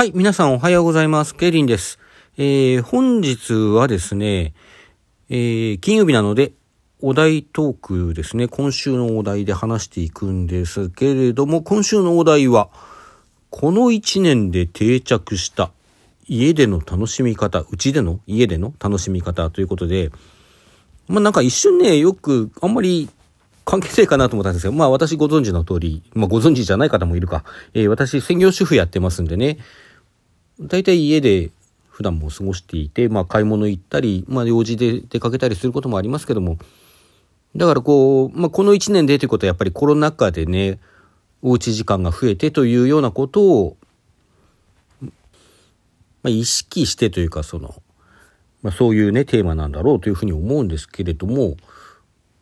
はい、皆さんおはようございます。ケリンです。えー、本日はですね、えー、金曜日なので、お題トークですね。今週のお題で話していくんですけれども、今週のお題は、この1年で定着した家での楽しみ方、うちでの家での楽しみ方ということで、まあなんか一瞬ね、よくあんまり関係性かなと思ったんですけど、まあ私ご存知の通り、まあご存知じゃない方もいるか、えー、私専業主婦やってますんでね、大体家で普段も過ごしていて、まあ買い物行ったり、まあ用事で出かけたりすることもありますけども、だからこう、まあこの1年でということはやっぱりコロナ禍でね、おうち時間が増えてというようなことを、まあ意識してというかその、まあそういうね、テーマなんだろうというふうに思うんですけれども、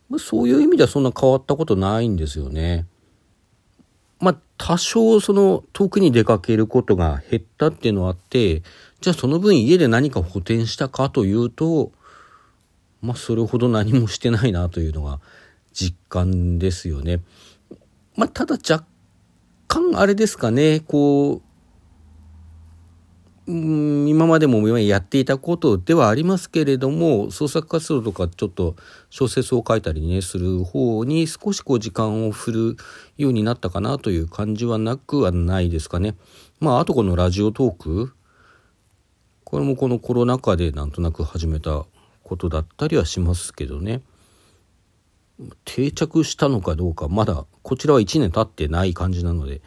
まあそういう意味ではそんな変わったことないんですよね。多少その遠くに出かけることが減ったっていうのはあって、じゃあその分家で何か補填したかというと、まあ、それほど何もしてないなというのが実感ですよね。まあ、ただ若干あれですかね、こう、今までもやっていたことではありますけれども創作活動とかちょっと小説を書いたりねする方に少しこう時間を振るようになったかなという感じはなくはないですかね。まああとこのラジオトークこれもこのコロナ禍でなんとなく始めたことだったりはしますけどね定着したのかどうかまだこちらは1年経ってない感じなので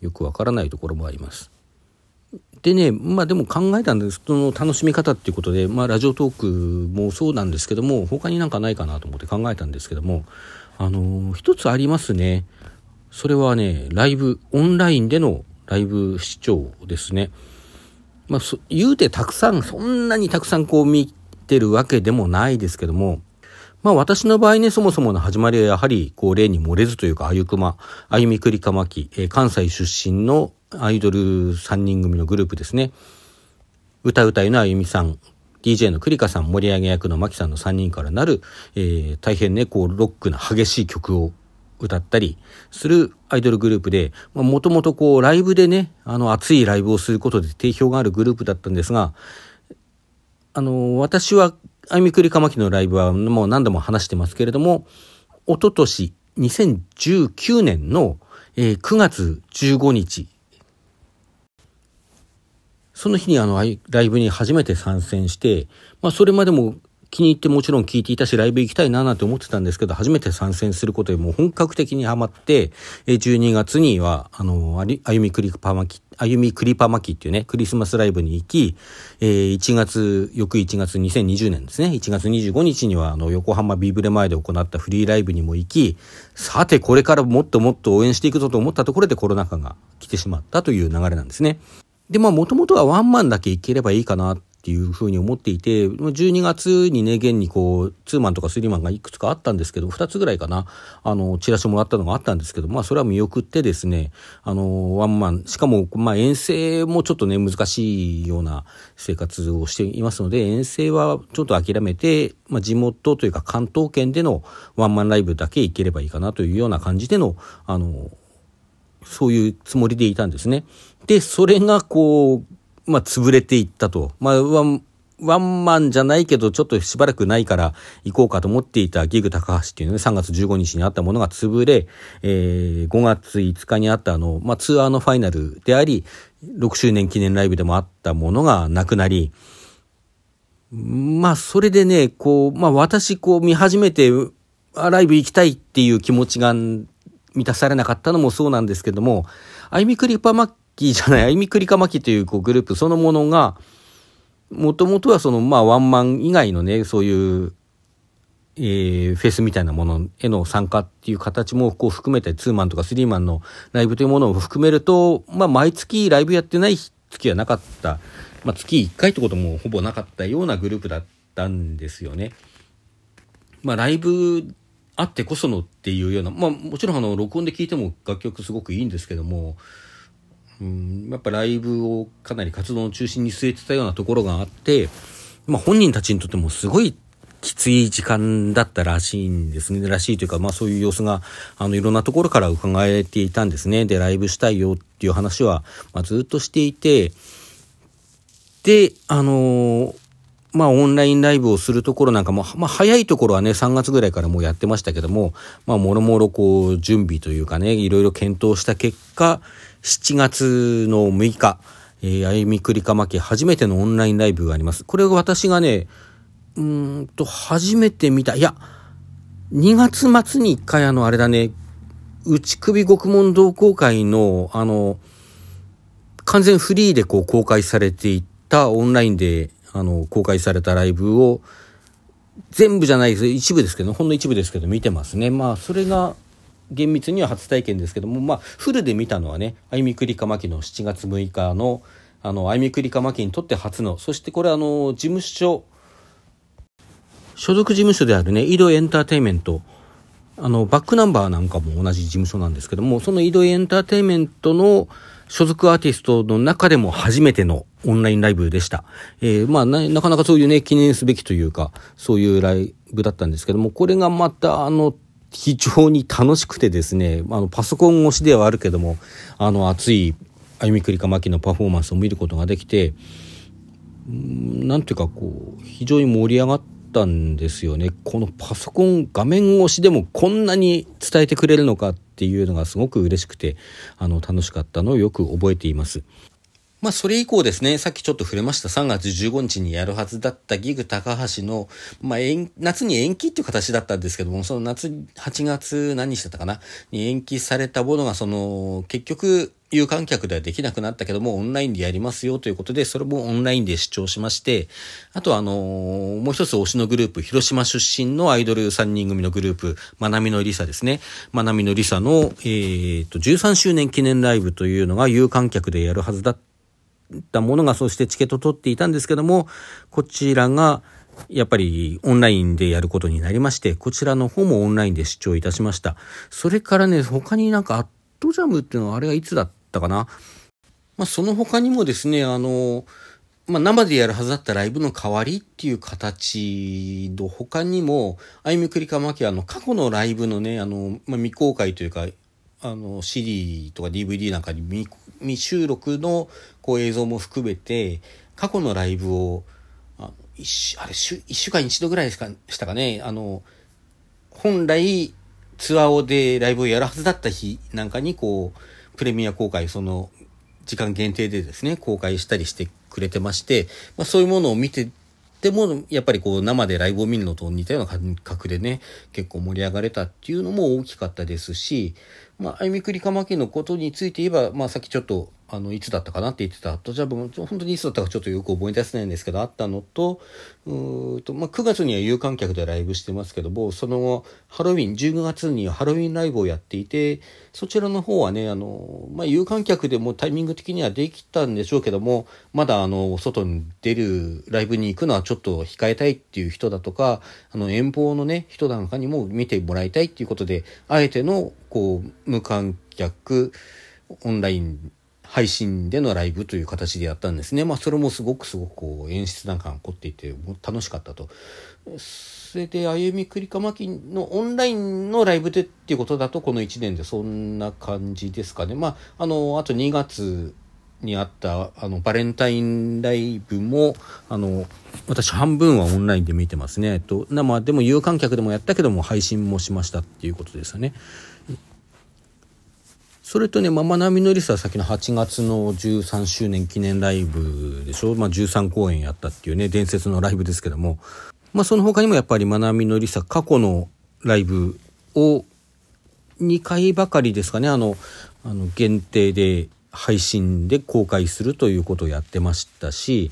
よくわからないところもあります。でね、まあでも考えたんです。その楽しみ方っていうことで、まあラジオトークもそうなんですけども、他になんかないかなと思って考えたんですけども、あのー、一つありますね。それはね、ライブ、オンラインでのライブ視聴ですね。まあ、言うてたくさん、そんなにたくさんこう見てるわけでもないですけども、まあ私の場合ね、そもそもの始まりはやはり、こう例に漏れずというか、あゆくま、あゆみくりかまき、えー、関西出身のアイドル3人組のグループですね。歌うたいのあゆみさん、DJ のクリカさん、盛り上げ役のマキさんの3人からなる、えー、大変ね、こう、ロックな激しい曲を歌ったりするアイドルグループで、もともとこう、ライブでね、あの、熱いライブをすることで定評があるグループだったんですが、あの、私は、あゆみくりかまきのライブはもう何度も話してますけれども、おととし、2019年の、えー、9月15日、その日にあの、ライブに初めて参戦して、まあそれまでも気に入ってもちろん聞いていたし、ライブ行きたいななんて思ってたんですけど、初めて参戦することでもう本格的にハマって、12月には、あの、あゆみクリパ巻き、あゆみクリパ巻きっていうね、クリスマスライブに行き、えー、1月、翌1月2020年ですね、1月25日には、あの、横浜ビーブレ前で行ったフリーライブにも行き、さて、これからもっともっと応援していくぞと思ったところでコロナ禍が来てしまったという流れなんですね。で、まあ、もともとはワンマンだけいければいいかなっていうふうに思っていて、12月にね、現にこう、ツーマンとかスリーマンがいくつかあったんですけど、2つぐらいかな、あの、チラシもらったのがあったんですけど、まあ、それは見送ってですね、あの、ワンマン、しかも、まあ、遠征もちょっとね、難しいような生活をしていますので、遠征はちょっと諦めて、まあ、地元というか関東圏でのワンマンライブだけ行ければいいかなというような感じでの、あの、そういうつもりでいたんですね。で、それがこう、まあ、潰れていったと。まあ、ワン、ワンマンじゃないけど、ちょっとしばらくないから行こうかと思っていたギグ高橋っていうね、3月15日にあったものが潰れ、えー、5月5日にあったあの、まあ、ツアーのファイナルであり、6周年記念ライブでもあったものがなくなり、まあ、それでね、こう、まあ、私、こう、見始めて、ライブ行きたいっていう気持ちが満たされなかったのもそうなんですけども、アイミクリパマッキーじゃない、アイミクリカマキというこうグループそのものが、もともとはその、まあ、ワンマン以外のね、そういう、えー、フェスみたいなものへの参加っていう形もこう含めて、ツーマンとかスリーマンのライブというものを含めると、まあ、毎月ライブやってない月はなかった、まあ、月1回ってこともほぼなかったようなグループだったんですよね。まあ、ライブあってこそのっていうような、まあもちろんあの録音で聴いても楽曲すごくいいんですけども、うん、やっぱライブをかなり活動の中心に据えてたようなところがあって、まあ本人たちにとってもすごいきつい時間だったらしいんですね。らしいというか、まあそういう様子が、あの、いろんなところから伺えていたんですね。で、ライブしたいよっていう話は、まあ、ずっとしていて、で、あのー、まあ、オンラインライブをするところなんかも、まあ、早いところはね、3月ぐらいからもうやってましたけども、まあ、もろもろこう、準備というかね、いろいろ検討した結果、7月の6日、えー、あゆみくりかまき初めてのオンラインライブがあります。これが私がね、うんと、初めて見た、いや、2月末に1回あの、あれだね、内首獄門同好会の、あの、完全フリーでこう公開されていったオンラインで、あの、公開されたライブを、全部じゃないです。一部ですけど、ほんの一部ですけど見てますね。まあ、それが、厳密には初体験ですけども、まあ、フルで見たのはね、あいみくりかまきの7月6日の、あの、あいみくりかまきにとって初の、そしてこれあの、事務所、所属事務所であるね、井戸エンターテインメント、あの、バックナンバーなんかも同じ事務所なんですけども、その井戸エンターテインメントの所属アーティストの中でも初めてのオンラインライブでした。えー、まあな、なかなかそういうね、記念すべきというか、そういうライブだったんですけども、これがまた、あの、非常に楽しくてですね、あの、パソコン越しではあるけども、あの、熱い、あゆみくりかまきのパフォーマンスを見ることができて、なんていうかこう、非常に盛り上がったんですよね。このパソコン画面越しでもこんなに伝えてくれるのかていうのがすごく嬉しくて、あの、楽しかったのをよく覚えています。まあ、それ以降ですね、さっきちょっと触れました。3月15日にやるはずだったギグ高橋の、まあ、夏に延期っていう形だったんですけども、その夏、8月何日だったかな？に延期されたものが、その、結局、有観客ではできなくなったけども、オンラインでやりますよということで、それもオンラインで視聴しまして、あとあのー、もう一つ推しのグループ、広島出身のアイドル3人組のグループ、まなみのりさですね。まなみのりさの、えー、と、13周年記念ライブというのが有観客でやるはずだったたものが、そしてチケット取っていたんですけども、こちらが、やっぱりオンラインでやることになりまして、こちらの方もオンラインで視聴いたしました。それからね、他になんかアットジャムっていうのはあれはいつだったかな。まあ、その他にもですね、あの、まあ、生でやるはずだったライブの代わりっていう形の他にも、あゆみくりかまきはあの過去のライブのね、あの、まあ、未公開というか、あの CD とか DVD なんかに未未収録のこう映像も含めて過去のライブをあ一あれ週1週間に1度ぐらいですかしたかねあの本来ツアーでライブをやるはずだった日なんかにこうプレミア公開、その、時間限定でですね、公開したりしてくれてまして、まあそういうものを見てでも、やっぱりこう生でライブを見るのと似たような感覚でね、結構盛り上がれたっていうのも大きかったですし、まあ、あゆみくりかまきのことについて言えば、まあさっきちょっとあの、いつだったかなって言ってた、と、じゃあ、本当にいつだったかちょっとよく覚え出せないんですけど、あったのと、うと、まあ、9月には有観客でライブしてますけども、その後、ハロウィン、10月にはハロウィンライブをやっていて、そちらの方はね、あの、まあ、有観客でもタイミング的にはできたんでしょうけども、まだあの、外に出るライブに行くのはちょっと控えたいっていう人だとか、あの、遠方のね、人なんかにも見てもらいたいっていうことで、あえての、こう、無観客、オンライン配信でのライブという形でやったんですね。まあそれもすごくすごくこう演出なんかが起こっていて楽しかったと。それで歩みくりかまきのオンラインのライブでっていうことだとこの1年でそんな感じですかね。まああの、あと2月にあったあのバレンタインライブもあの私半分はオンラインで見てますね。えっと、生でも有観客でもやったけども配信もしましたっていうことですよね。それとね、ままなみのりさは先の8月の13周年記念ライブでしょ？まあ13公演やったっていうね、伝説のライブですけども、まあその他にもやっぱりまなみのりさ過去のライブを2回ばかりですかね、あの、あの限定で配信で公開するということをやってましたし、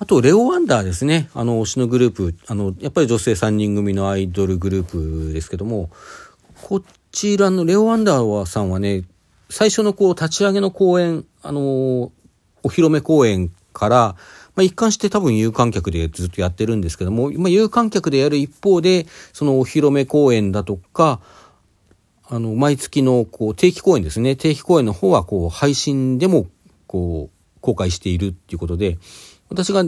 あと、レオワンダーですね。あの、推しのグループ、あの、やっぱり女性3人組のアイドルグループですけども、こちらのレオワンダーさんはね、最初のこう、立ち上げの公演、あのー、お披露目公演から、まあ、一貫して多分有観客でずっとやってるんですけども、まあ、有観客でやる一方で、そのお披露目公演だとか、あの、毎月のこう定期公演ですね。定期公演の方はこう配信でもこう公開しているっていうことで、私が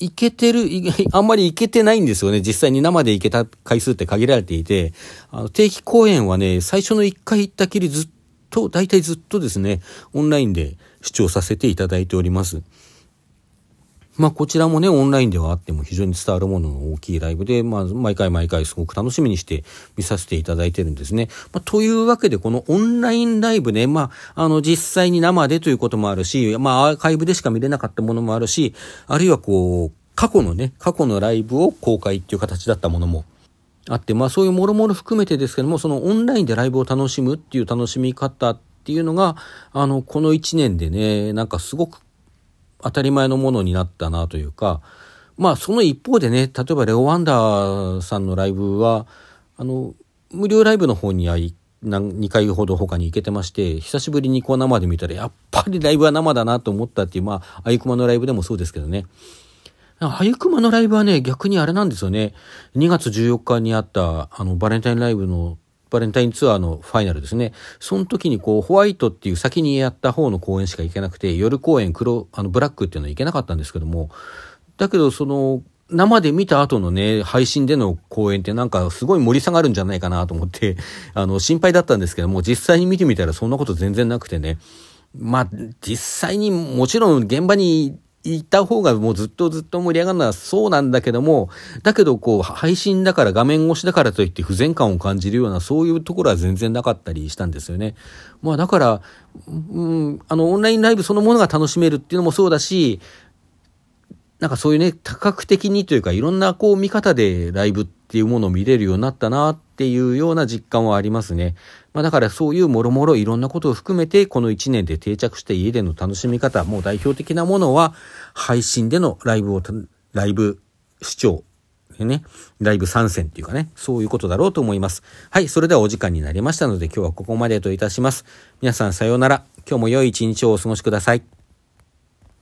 いけてる、あんまりいけてないんですよね。実際に生で行けた回数って限られていて、あの定期公演はね、最初の1回行ったきりずっと、大体ずっとですね、オンラインで視聴させていただいております。まあこちらもね、オンラインではあっても非常に伝わるものの大きいライブで、まあ毎回毎回すごく楽しみにして見させていただいてるんですね。まあ、というわけでこのオンラインライブね、まああの実際に生でということもあるし、まあアーカイブでしか見れなかったものもあるし、あるいはこう、過去のね、過去のライブを公開っていう形だったものもあって、まあそういうもろもろ含めてですけども、そのオンラインでライブを楽しむっていう楽しみ方っていうのが、あの、この1年でね、なんかすごく当たり前のものになったなというか、まあその一方でね、例えばレオ・ワンダーさんのライブは、あの、無料ライブの方には2回ほど他に行けてまして、久しぶりにこう生で見たら、やっぱりライブは生だなと思ったっていう、まあ、あゆくまのライブでもそうですけどね。あゆくまのライブはね、逆にあれなんですよね。2月14日にあった、あの、バレンタインライブのバレンタインツアーのファイナルですね。その時にこう、ホワイトっていう先にやった方の公演しか行けなくて、夜公演黒、あの、ブラックっていうのは行けなかったんですけども、だけどその、生で見た後のね、配信での公演ってなんかすごい盛り下がるんじゃないかなと思って、あの、心配だったんですけども、実際に見てみたらそんなこと全然なくてね。まあ、実際にもちろん現場にいた方がもうずっとずっと盛り上がるのはそうなんだけども、だけどこう配信だから画面越しだからといって不全感を感じるようなそういうところは全然なかったりしたんですよね。まあだから、うん、あのオンラインライブそのものが楽しめるっていうのもそうだし、なんかそういうね、多角的にというかいろんなこう見方でライブっっていうものを見れるようになったなっていうような実感はありますね。まあだからそういうもろもろいろんなことを含めてこの1年で定着した家での楽しみ方、もう代表的なものは配信でのライブを、ライブ視聴でね、ライブ参戦っていうかね、そういうことだろうと思います。はい、それではお時間になりましたので今日はここまでといたします。皆さんさようなら。今日も良い一日をお過ごしください。